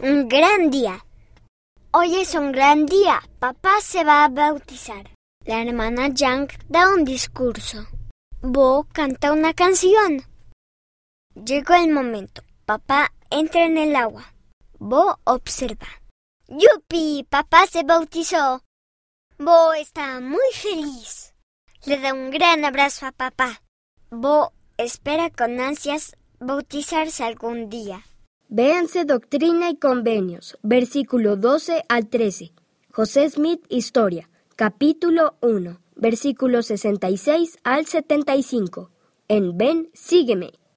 un gran día. Hoy es un gran día. Papá se va a bautizar. La hermana Yang da un discurso. Bo canta una canción. Llegó el momento. Papá entra en el agua. Bo observa. ¡Yupi! Papá se bautizó. Bo está muy feliz. Le da un gran abrazo a papá. Bo espera con ansias bautizarse algún día. Véanse Doctrina y Convenios, versículo 12 al 13. José Smith, Historia, capítulo 1, versículo 66 al 75. En Ven, sígueme.